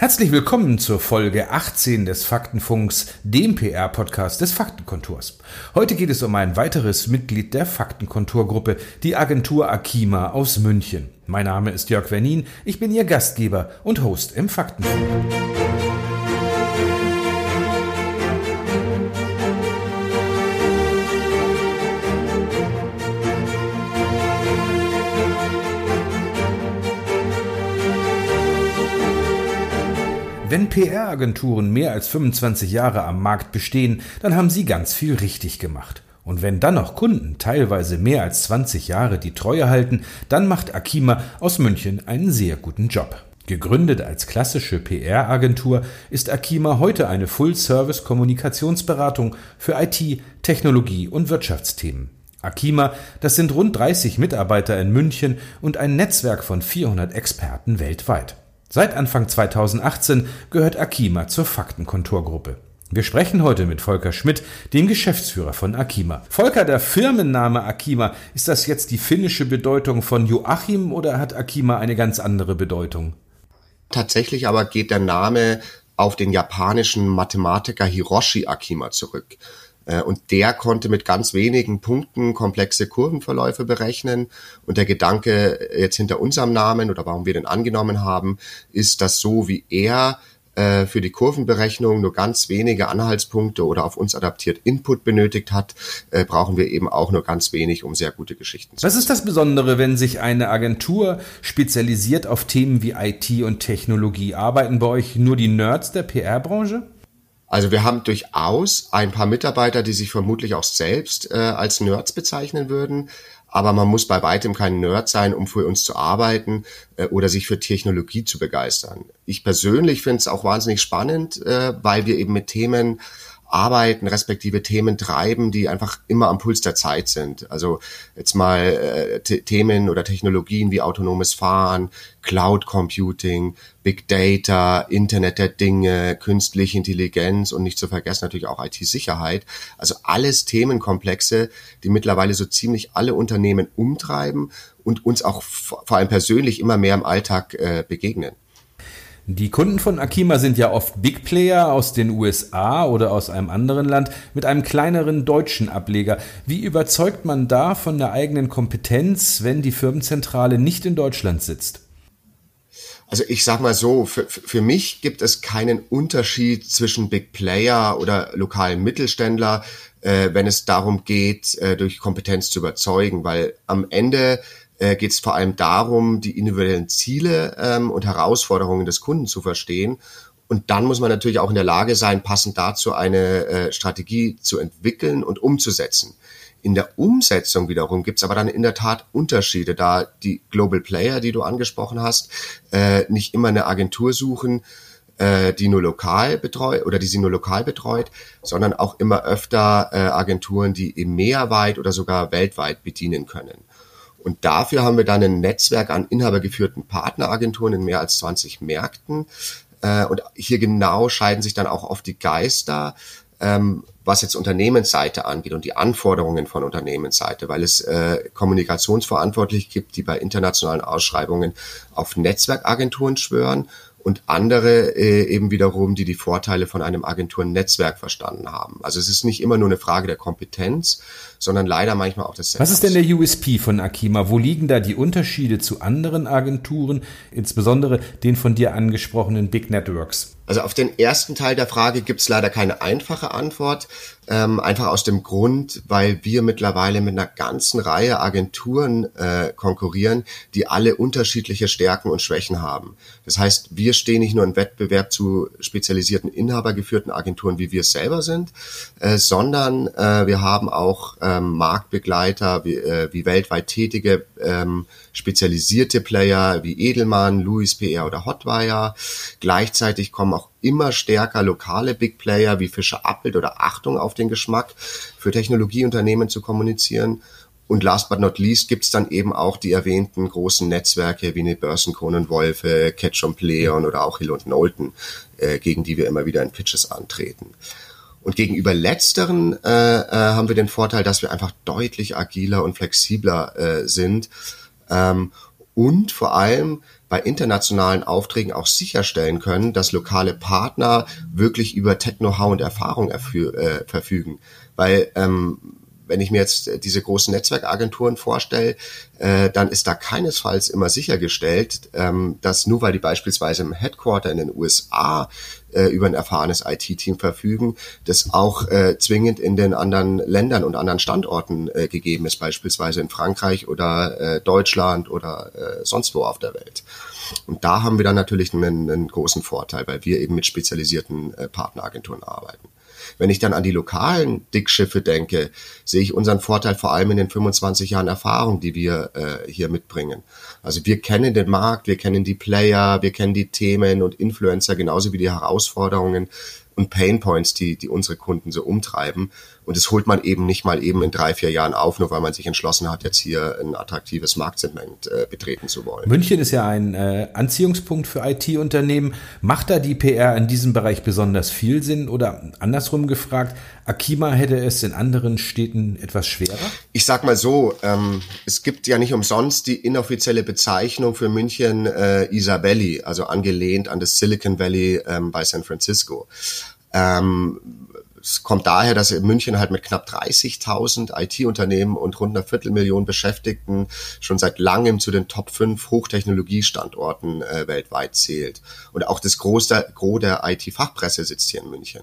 Herzlich willkommen zur Folge 18 des Faktenfunks, dem PR-Podcast des Faktenkontors. Heute geht es um ein weiteres Mitglied der Faktenkontorgruppe, die Agentur Akima aus München. Mein Name ist Jörg Wernin, ich bin Ihr Gastgeber und Host im Faktenfunk. Wenn PR-Agenturen mehr als 25 Jahre am Markt bestehen, dann haben sie ganz viel richtig gemacht. Und wenn dann noch Kunden teilweise mehr als 20 Jahre die Treue halten, dann macht Akima aus München einen sehr guten Job. Gegründet als klassische PR-Agentur ist Akima heute eine Full-Service-Kommunikationsberatung für IT, Technologie und Wirtschaftsthemen. Akima, das sind rund 30 Mitarbeiter in München und ein Netzwerk von 400 Experten weltweit. Seit Anfang 2018 gehört Akima zur Faktenkontorgruppe. Wir sprechen heute mit Volker Schmidt, dem Geschäftsführer von Akima. Volker, der Firmenname Akima, ist das jetzt die finnische Bedeutung von Joachim oder hat Akima eine ganz andere Bedeutung? Tatsächlich aber geht der Name auf den japanischen Mathematiker Hiroshi Akima zurück. Äh, und der konnte mit ganz wenigen Punkten komplexe Kurvenverläufe berechnen. Und der Gedanke jetzt hinter unserem Namen oder warum wir den angenommen haben, ist, dass so wie er äh, für die Kurvenberechnung nur ganz wenige Anhaltspunkte oder auf uns adaptiert Input benötigt hat, äh, brauchen wir eben auch nur ganz wenig, um sehr gute Geschichten zu machen. Was ist das Besondere, wenn sich eine Agentur spezialisiert auf Themen wie IT und Technologie? Arbeiten bei euch nur die Nerds der PR-Branche? Also wir haben durchaus ein paar Mitarbeiter, die sich vermutlich auch selbst äh, als Nerds bezeichnen würden. Aber man muss bei weitem kein Nerd sein, um für uns zu arbeiten äh, oder sich für Technologie zu begeistern. Ich persönlich finde es auch wahnsinnig spannend, äh, weil wir eben mit Themen arbeiten, respektive Themen treiben, die einfach immer am Puls der Zeit sind. Also jetzt mal äh, Themen oder Technologien wie autonomes Fahren, Cloud Computing, Big Data, Internet der Dinge, künstliche Intelligenz und nicht zu vergessen natürlich auch IT-Sicherheit. Also alles Themenkomplexe, die mittlerweile so ziemlich alle Unternehmen umtreiben und uns auch vor allem persönlich immer mehr im Alltag äh, begegnen. Die Kunden von Akima sind ja oft Big Player aus den USA oder aus einem anderen Land mit einem kleineren deutschen Ableger. Wie überzeugt man da von der eigenen Kompetenz, wenn die Firmenzentrale nicht in Deutschland sitzt? Also ich sag mal so, für, für mich gibt es keinen Unterschied zwischen Big Player oder lokalen Mittelständler, äh, wenn es darum geht, äh, durch Kompetenz zu überzeugen, weil am Ende äh, geht es vor allem darum, die individuellen Ziele ähm, und Herausforderungen des Kunden zu verstehen. Und dann muss man natürlich auch in der Lage sein, passend dazu eine äh, Strategie zu entwickeln und umzusetzen. In der Umsetzung wiederum gibt's aber dann in der Tat Unterschiede, da die Global Player, die du angesprochen hast, äh, nicht immer eine Agentur suchen, äh, die nur lokal betreut oder die sie nur lokal betreut, sondern auch immer öfter äh, Agenturen, die im Meerweit oder sogar weltweit bedienen können. Und dafür haben wir dann ein Netzwerk an inhabergeführten Partneragenturen in mehr als 20 Märkten. Äh, und hier genau scheiden sich dann auch oft die Geister, ähm, was jetzt Unternehmensseite angeht und die Anforderungen von Unternehmensseite, weil es äh, Kommunikationsverantwortliche gibt, die bei internationalen Ausschreibungen auf Netzwerkagenturen schwören und andere äh, eben wiederum, die die Vorteile von einem Agenturnetzwerk verstanden haben. Also es ist nicht immer nur eine Frage der Kompetenz, sondern leider manchmal auch des Setups. Was ist denn der USP von Akima? Wo liegen da die Unterschiede zu anderen Agenturen, insbesondere den von dir angesprochenen Big Networks? Also auf den ersten Teil der Frage gibt es leider keine einfache Antwort. Ähm, einfach aus dem Grund, weil wir mittlerweile mit einer ganzen Reihe Agenturen äh, konkurrieren, die alle unterschiedliche Stärken und Schwächen haben. Das heißt, wir stehen nicht nur im Wettbewerb zu spezialisierten inhabergeführten Agenturen, wie wir es selber sind, äh, sondern äh, wir haben auch ähm, Marktbegleiter wie, äh, wie weltweit tätige ähm, spezialisierte Player wie Edelmann, Louis PR oder Hotwire. Gleichzeitig kommen auch immer stärker lokale Big Player wie Fischer Appelt oder Achtung auf den Geschmack für Technologieunternehmen zu kommunizieren. Und last but not least gibt's dann eben auch die erwähnten großen Netzwerke wie eine Börsenkronen Wolfe, Ketchum Pleon oder auch Hill und Knowlton, äh, gegen die wir immer wieder in Pitches antreten. Und gegenüber letzteren äh, äh, haben wir den Vorteil, dass wir einfach deutlich agiler und flexibler äh, sind ähm, und vor allem bei internationalen Aufträgen auch sicherstellen können, dass lokale Partner wirklich über Tech-Know-how und Erfahrung äh, verfügen. Weil ähm, wenn ich mir jetzt äh, diese großen Netzwerkagenturen vorstelle, äh, dann ist da keinesfalls immer sichergestellt, ähm, dass nur weil die beispielsweise im Headquarter in den USA äh, über ein erfahrenes IT-Team verfügen, das auch äh, zwingend in den anderen Ländern und anderen Standorten äh, gegeben ist, beispielsweise in Frankreich oder äh, Deutschland oder äh, sonst wo auf der Welt. Und da haben wir dann natürlich einen, einen großen Vorteil, weil wir eben mit spezialisierten äh, Partneragenturen arbeiten. Wenn ich dann an die lokalen Dickschiffe denke, sehe ich unseren Vorteil vor allem in den 25 Jahren Erfahrung, die wir äh, hier mitbringen. Also wir kennen den Markt, wir kennen die Player, wir kennen die Themen und Influencer genauso wie die Herausforderungen und Painpoints, die, die unsere Kunden so umtreiben. Und das holt man eben nicht mal eben in drei, vier Jahren auf, nur weil man sich entschlossen hat, jetzt hier ein attraktives Marktsegment äh, betreten zu wollen. München ist ja ein äh, Anziehungspunkt für IT-Unternehmen. Macht da die PR in diesem Bereich besonders viel Sinn? Oder andersrum gefragt, Akima hätte es in anderen Städten etwas schwerer? Ich sag mal so, ähm, es gibt ja nicht umsonst die inoffizielle Bezeichnung für München äh, Isabelli, also angelehnt an das Silicon Valley ähm, bei San Francisco. Ähm, es kommt daher, dass München halt mit knapp 30.000 IT-Unternehmen und rund einer Viertelmillion Beschäftigten schon seit langem zu den Top 5 Hochtechnologiestandorten äh, weltweit zählt. Und auch das Gros der, Gros der IT-Fachpresse sitzt hier in München.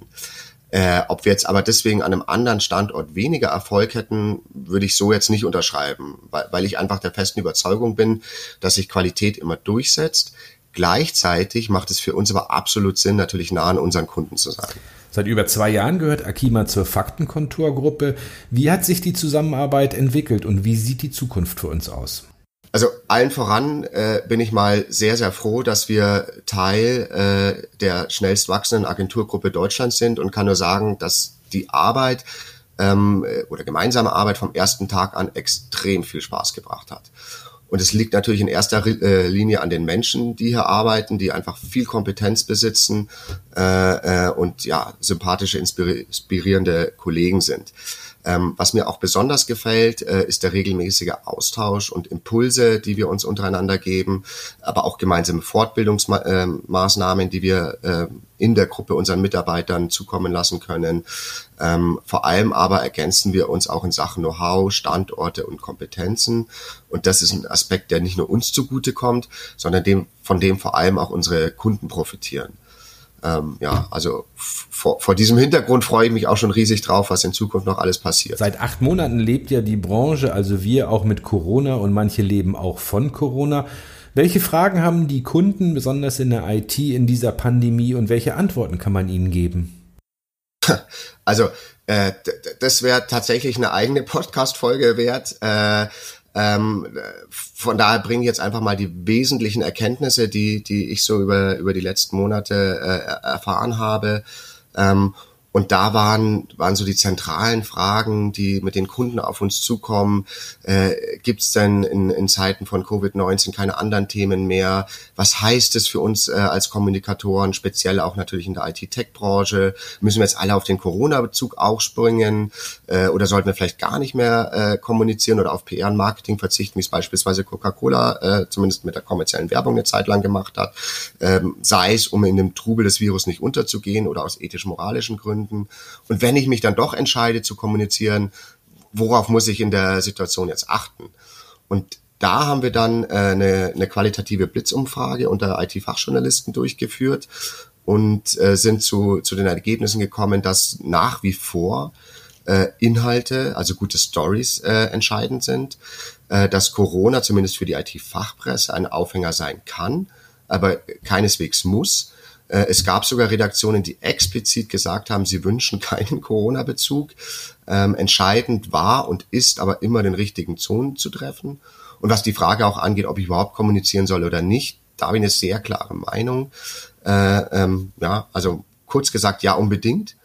Äh, ob wir jetzt aber deswegen an einem anderen Standort weniger Erfolg hätten, würde ich so jetzt nicht unterschreiben, weil, weil ich einfach der festen Überzeugung bin, dass sich Qualität immer durchsetzt. Gleichzeitig macht es für uns aber absolut Sinn, natürlich nah an unseren Kunden zu sein. Seit über zwei Jahren gehört Akima zur Faktenkonturgruppe. Wie hat sich die Zusammenarbeit entwickelt und wie sieht die Zukunft für uns aus? Also allen voran äh, bin ich mal sehr, sehr froh, dass wir Teil äh, der schnellst wachsenden Agenturgruppe Deutschlands sind und kann nur sagen, dass die Arbeit ähm, oder gemeinsame Arbeit vom ersten Tag an extrem viel Spaß gebracht hat. Und es liegt natürlich in erster äh, Linie an den Menschen, die hier arbeiten, die einfach viel Kompetenz besitzen äh, äh, und ja sympathische, inspirierende Kollegen sind. Ähm, was mir auch besonders gefällt, äh, ist der regelmäßige Austausch und Impulse, die wir uns untereinander geben, aber auch gemeinsame Fortbildungsmaßnahmen, die wir äh, in der Gruppe unseren Mitarbeitern zukommen lassen können. Ähm, vor allem aber ergänzen wir uns auch in Sachen Know-how, Standorte und Kompetenzen. Und das ist ein Aspekt, der nicht nur uns zugutekommt, sondern dem, von dem vor allem auch unsere Kunden profitieren ähm, ja, also vor, vor diesem Hintergrund freue ich mich auch schon riesig drauf, was in Zukunft noch alles passiert. Seit acht Monaten lebt ja die Branche, also wir auch mit Corona und manche leben auch von Corona. Welche Fragen haben die Kunden, besonders in der IT, in dieser Pandemie und welche Antworten kann man ihnen geben? Also äh, das wäre tatsächlich eine eigene Podcast-Folge wert. Äh, ähm, von daher bringe ich jetzt einfach mal die wesentlichen Erkenntnisse, die, die ich so über, über die letzten Monate äh, erfahren habe. Ähm, und da waren, waren so die zentralen Fragen, die mit den Kunden auf uns zukommen. Äh, Gibt es denn in, in Zeiten von Covid-19 keine anderen Themen mehr? Was heißt es für uns äh, als Kommunikatoren, speziell auch natürlich in der IT-Tech-Branche? Müssen wir jetzt alle auf den Corona-Bezug auch springen? Äh, oder sollten wir vielleicht gar nicht mehr äh, kommunizieren oder auf PR und Marketing verzichten, wie es beispielsweise Coca-Cola äh, zumindest mit der kommerziellen Werbung eine Zeit lang gemacht hat? Ähm, sei es, um in dem Trubel des Virus nicht unterzugehen oder aus ethisch-moralischen Gründen Gründen. Und wenn ich mich dann doch entscheide zu kommunizieren, worauf muss ich in der Situation jetzt achten? Und da haben wir dann äh, eine, eine qualitative Blitzumfrage unter IT-Fachjournalisten durchgeführt und äh, sind zu, zu den Ergebnissen gekommen, dass nach wie vor äh, Inhalte, also gute Stories äh, entscheidend sind, äh, dass Corona zumindest für die IT-Fachpresse ein Aufhänger sein kann, aber keineswegs muss es gab sogar Redaktionen, die explizit gesagt haben, sie wünschen keinen Corona-Bezug. Ähm, entscheidend war und ist aber immer den richtigen Zonen zu treffen. Und was die Frage auch angeht, ob ich überhaupt kommunizieren soll oder nicht, da habe ich eine sehr klare Meinung. Äh, ähm, ja, also kurz gesagt, ja, unbedingt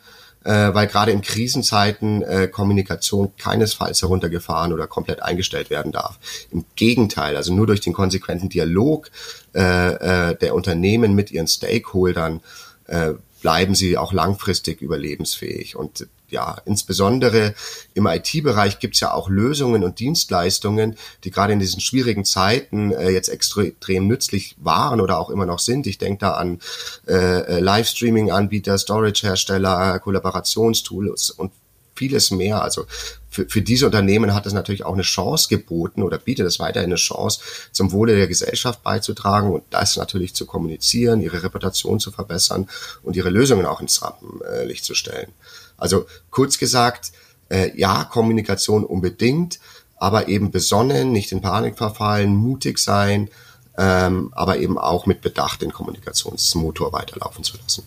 äh, weil gerade in Krisenzeiten äh, Kommunikation keinesfalls heruntergefahren oder komplett eingestellt werden darf. Im Gegenteil, also nur durch den konsequenten Dialog äh, äh, der Unternehmen mit ihren Stakeholdern äh, bleiben sie auch langfristig überlebensfähig. Und ja, insbesondere im IT-Bereich gibt es ja auch Lösungen und Dienstleistungen, die gerade in diesen schwierigen Zeiten äh, jetzt extrem nützlich waren oder auch immer noch sind. Ich denke da an äh, äh Livestreaming-Anbieter, Storage-Hersteller, Kollaborationstools und vieles mehr. Also für, für diese Unternehmen hat es natürlich auch eine Chance geboten oder bietet es weiterhin eine Chance, zum Wohle der Gesellschaft beizutragen und das natürlich zu kommunizieren, ihre Reputation zu verbessern und ihre Lösungen auch ins Rampenlicht zu stellen. Also kurz gesagt, äh, ja, Kommunikation unbedingt, aber eben besonnen, nicht in Panik verfallen, mutig sein, ähm, aber eben auch mit Bedacht den Kommunikationsmotor weiterlaufen zu lassen.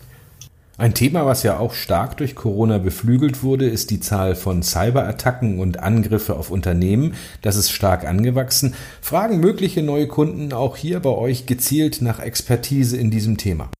Ein Thema, was ja auch stark durch Corona beflügelt wurde, ist die Zahl von Cyberattacken und Angriffe auf Unternehmen. Das ist stark angewachsen. Fragen mögliche neue Kunden auch hier bei euch gezielt nach Expertise in diesem Thema?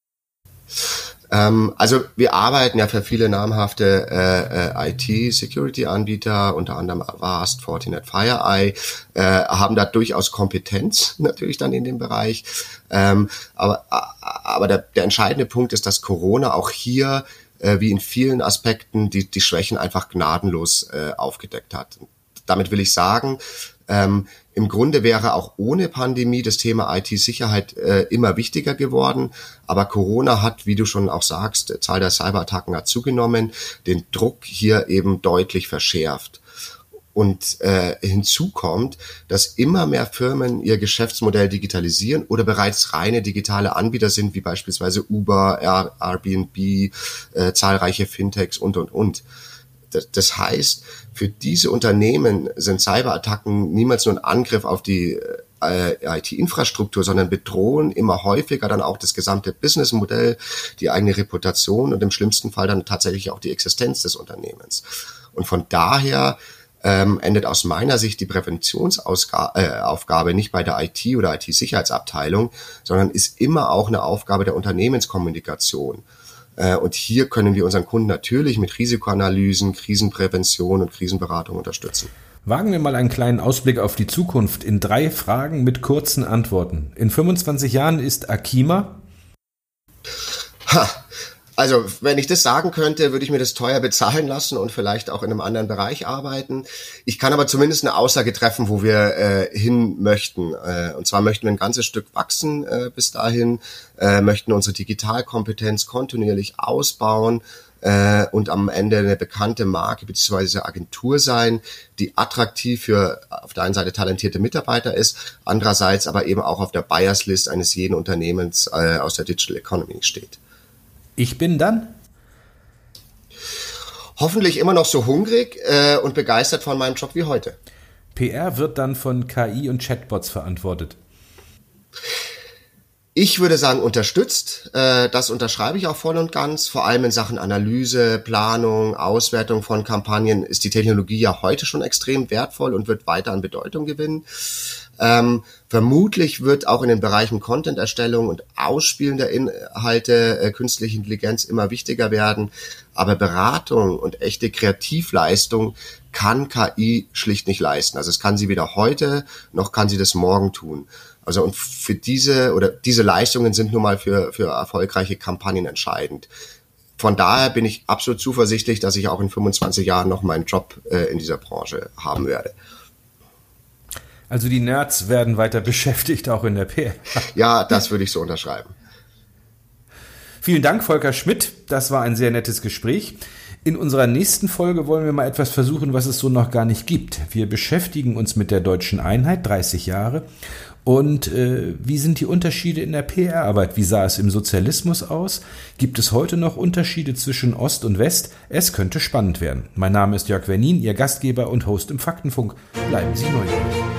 Ähm, also wir arbeiten ja für viele namhafte äh, äh, IT-Security-Anbieter, unter anderem Avast, Fortinet, FireEye, äh, haben da durchaus Kompetenz natürlich dann in dem Bereich. Ähm, aber aber der, der entscheidende Punkt ist, dass Corona auch hier äh, wie in vielen Aspekten die, die Schwächen einfach gnadenlos äh, aufgedeckt hat. Damit will ich sagen, ähm, im Grunde wäre auch ohne Pandemie das Thema IT-Sicherheit äh, immer wichtiger geworden. Aber Corona hat, wie du schon auch sagst, die Zahl der Cyberattacken hat zugenommen, den Druck hier eben deutlich verschärft. Und äh, hinzu kommt, dass immer mehr Firmen ihr Geschäftsmodell digitalisieren oder bereits reine digitale Anbieter sind, wie beispielsweise Uber, Airbnb, äh, zahlreiche Fintechs und, und, und. Das, heißt, für diese Unternehmen sind Cyberattacken niemals nur ein Angriff auf die äh, IT-Infrastruktur, sondern bedrohen immer häufiger dann auch das gesamte Businessmodell, die eigene Reputation und im schlimmsten Fall dann tatsächlich auch die Existenz des Unternehmens. Und von daher ähm, endet aus meiner Sicht die Präventionsaufgabe äh, nicht bei der IT oder IT-Sicherheitsabteilung, sondern ist immer auch eine Aufgabe der Unternehmenskommunikation. Äh, und hier können wir unseren Kunden natürlich mit Risikoanalysen, Krisenprävention und Krisenberatung unterstützen. Wagen wir mal einen kleinen Ausblick auf die Zukunft in drei Fragen mit kurzen Antworten. In 25 Jahren ist Akima? Ha, also, wenn ich das sagen könnte, würde ich mir das teuer bezahlen lassen und vielleicht auch in einem anderen Bereich arbeiten. Ich kann aber zumindest eine Aussage treffen, wo wir äh, hin möchten. Äh, und zwar möchten wir ein ganzes Stück wachsen äh, bis dahin, äh, möchten unsere Digitalkompetenz kontinuierlich ausbauen äh, und am Ende eine bekannte Marke bzw. Agentur sein, die attraktiv für auf der einen Seite talentierte Mitarbeiter ist, andererseits aber eben auch auf der Buyers List eines jeden Unternehmens äh, aus der Digital Economy steht. Ich bin dann? Hoffentlich immer noch so hungrig äh, und begeistert von meinem Job wie heute. PR wird dann von KI und Chatbots verantwortet. Ich würde sagen, unterstützt. Äh, das unterschreibe ich auch voll und ganz. Vor allem in Sachen Analyse, Planung, Auswertung von Kampagnen ist die Technologie ja heute schon extrem wertvoll und wird weiter an Bedeutung gewinnen. Ähm, vermutlich wird auch in den Bereichen Content-Erstellung und Ausspielen der Inhalte äh, künstliche Intelligenz immer wichtiger werden. Aber Beratung und echte Kreativleistung kann KI schlicht nicht leisten. Also es kann sie weder heute noch kann sie das morgen tun. Also und für diese oder diese Leistungen sind nun mal für, für erfolgreiche Kampagnen entscheidend. Von daher bin ich absolut zuversichtlich, dass ich auch in 25 Jahren noch meinen Job äh, in dieser Branche haben werde. Also die Nerds werden weiter beschäftigt, auch in der PR. Ja, das würde ich so unterschreiben. Vielen Dank, Volker Schmidt. Das war ein sehr nettes Gespräch. In unserer nächsten Folge wollen wir mal etwas versuchen, was es so noch gar nicht gibt. Wir beschäftigen uns mit der deutschen Einheit, 30 Jahre. Und äh, wie sind die Unterschiede in der PR-Arbeit? Wie sah es im Sozialismus aus? Gibt es heute noch Unterschiede zwischen Ost und West? Es könnte spannend werden. Mein Name ist Jörg Wernin, Ihr Gastgeber und Host im Faktenfunk. Bleiben Sie neugierig.